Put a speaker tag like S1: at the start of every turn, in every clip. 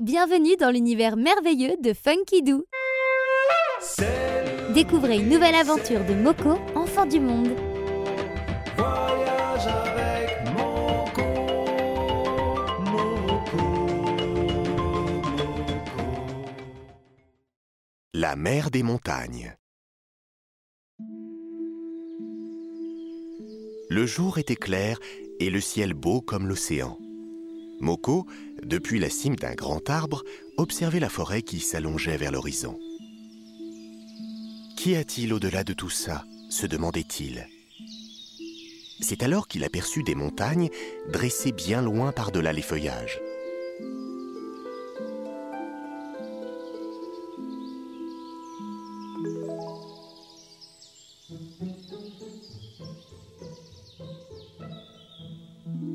S1: Bienvenue dans l'univers merveilleux de Funky Doo. Découvrez une nouvelle aventure de Moko, enfant du monde.
S2: Voyage avec Moko, Moko, Moko.
S3: La mer des montagnes. Le jour était clair et le ciel beau comme l'océan. Moko, depuis la cime d'un grand arbre, observait la forêt qui s'allongeait vers l'horizon. Qu'y a-t-il au-delà de tout ça se demandait-il. C'est alors qu'il aperçut des montagnes dressées bien loin par-delà les feuillages.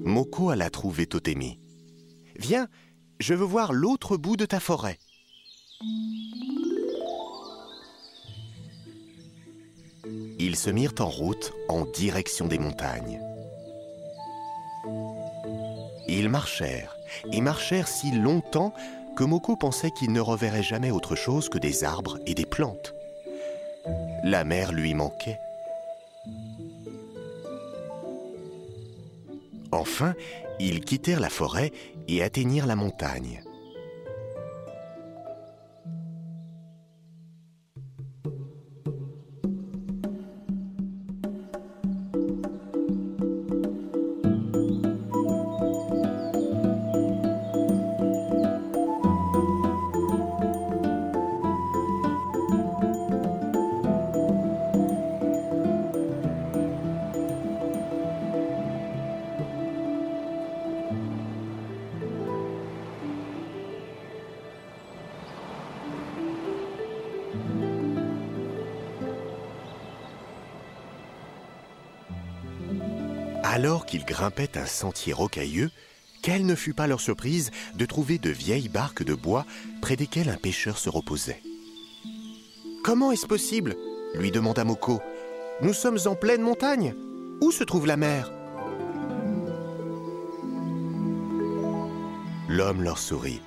S3: Moko alla trouver Totemi. Viens, je veux voir l'autre bout de ta forêt. Ils se mirent en route en direction des montagnes. Ils marchèrent, et marchèrent si longtemps que Moko pensait qu'il ne reverrait jamais autre chose que des arbres et des plantes. La mer lui manquait. Enfin, ils quittèrent la forêt et atteignirent la montagne. Alors qu'ils grimpaient un sentier rocailleux, quelle ne fut pas leur surprise de trouver de vieilles barques de bois près desquelles un pêcheur se reposait. Comment est-ce possible? lui demanda Moko. Nous sommes en pleine montagne. Où se trouve la mer? L'homme leur sourit.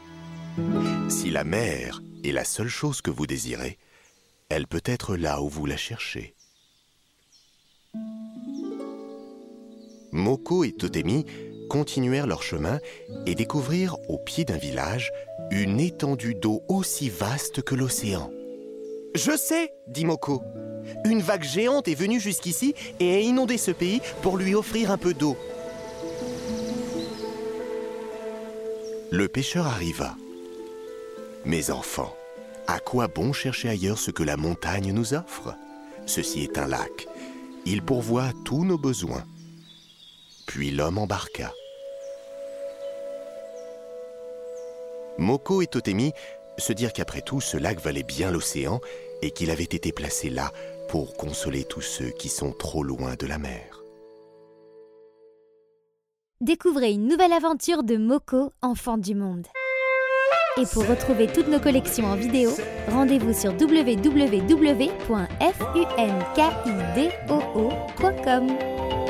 S3: Si la mer est la seule chose que vous désirez, elle peut être là où vous la cherchez. Moko et Totemi continuèrent leur chemin et découvrirent au pied d'un village une étendue d'eau aussi vaste que l'océan. Je sais, dit Moko. Une vague géante est venue jusqu'ici et a inondé ce pays pour lui offrir un peu d'eau. Le pêcheur arriva. Mes enfants, à quoi bon chercher ailleurs ce que la montagne nous offre? Ceci est un lac. Il pourvoit tous nos besoins. Puis l'homme embarqua. Moko et Totemi se dirent qu'après tout, ce lac valait bien l'océan et qu'il avait été placé là pour consoler tous ceux qui sont trop loin de la mer.
S1: Découvrez une nouvelle aventure de Moko, enfant du monde. Et pour retrouver toutes nos collections en vidéo, rendez-vous sur www.funkidoo.com.